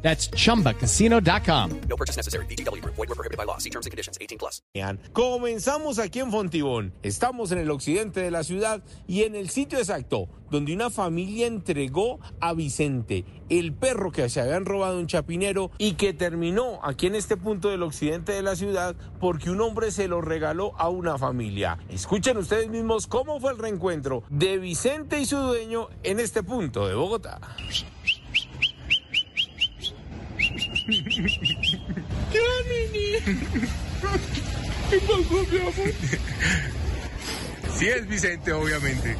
That's chumbacasino.com. No purchase necessary. BGW. Void were prohibited by law. See terms and conditions. 18 plus. Comenzamos aquí en Fontibón. Estamos en el occidente de la ciudad y en el sitio exacto donde una familia entregó a Vicente, el perro que se habían robado un chapinero y que terminó aquí en este punto del occidente de la ciudad porque un hombre se lo regaló a una familia. Escuchen ustedes mismos cómo fue el reencuentro de Vicente y su dueño en este punto de Bogotá. Sí es Vicente, obviamente.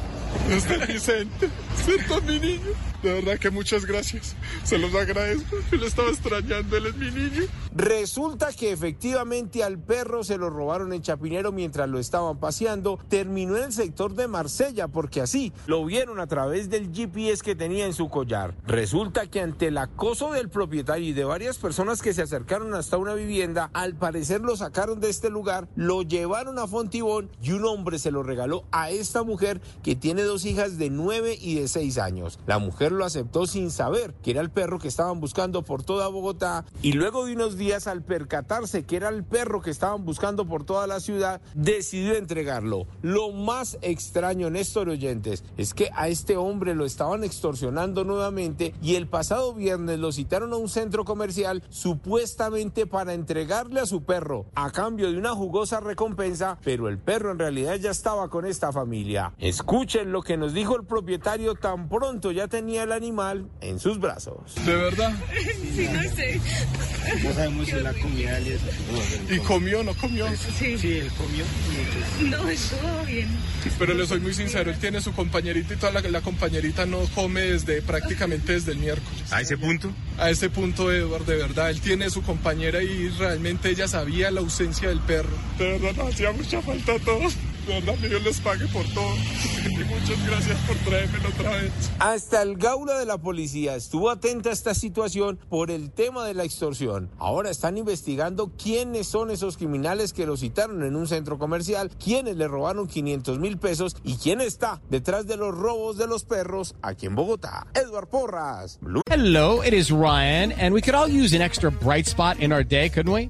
Este es Vicente, ¿cierto es mi niño? De verdad que muchas gracias. Se los agradezco. Yo lo estaba extrañando, él es mi niño. Resulta que efectivamente al perro se lo robaron en Chapinero mientras lo estaban paseando. Terminó en el sector de Marsella porque así lo vieron a través del GPS que tenía en su collar. Resulta que ante el acoso del propietario y de varias personas que se acercaron hasta una vivienda, al parecer lo sacaron de este lugar, lo llevaron a Fontibón y un hombre se lo regaló a esta mujer que tiene dos hijas de 9 y de 6 años. La mujer lo aceptó sin saber que era el perro que estaban buscando por toda Bogotá y luego de unos días al percatarse que era el perro que estaban buscando por toda la ciudad, decidió entregarlo. Lo más extraño, Néstor Oyentes, es que a este hombre lo estaban extorsionando nuevamente y el pasado viernes lo citaron a un centro comercial supuestamente para entregarle a su perro a cambio de una jugosa recompensa, pero el perro en realidad ya estaba con esta familia. Escuchen lo que nos dijo el propietario tan pronto ya tenía el animal en sus brazos. ¿De verdad? Sí, no sé. No sabemos si la comida y eso. ¿Y comió no comió? Sí. Sí, él comió. No, estuvo bien. Pero le soy muy sincero, él tiene su compañerita y toda la, la compañerita no come desde prácticamente desde el miércoles. A ese punto. A ese punto, Edward, de verdad, él tiene su compañera y realmente ella sabía la ausencia del perro. De verdad, nos hacía mucha falta a todos. Dios les pague por todo. Y muchas gracias por traérmelo otra vez. Hasta el gaula de la policía estuvo atenta a esta situación por el tema de la extorsión. Ahora están investigando quiénes son esos criminales que lo citaron en un centro comercial, quiénes le robaron 500 mil pesos y quién está detrás de los robos de los perros aquí en Bogotá. Edward Porras, Blue. Hello, it is Ryan, and we could all use an extra bright spot in our day, couldn't we?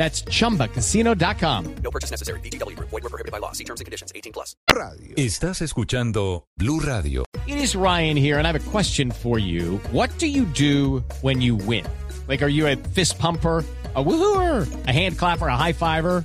That's chumbacasino.com. No purchase necessary. BGW. Void were prohibited by law. See terms and conditions. 18 plus. Radio. Estás escuchando Blue Radio. It is Ryan here, and I have a question for you. What do you do when you win? Like, are you a fist pumper? A woohooer, a hand clapper, a high fiver.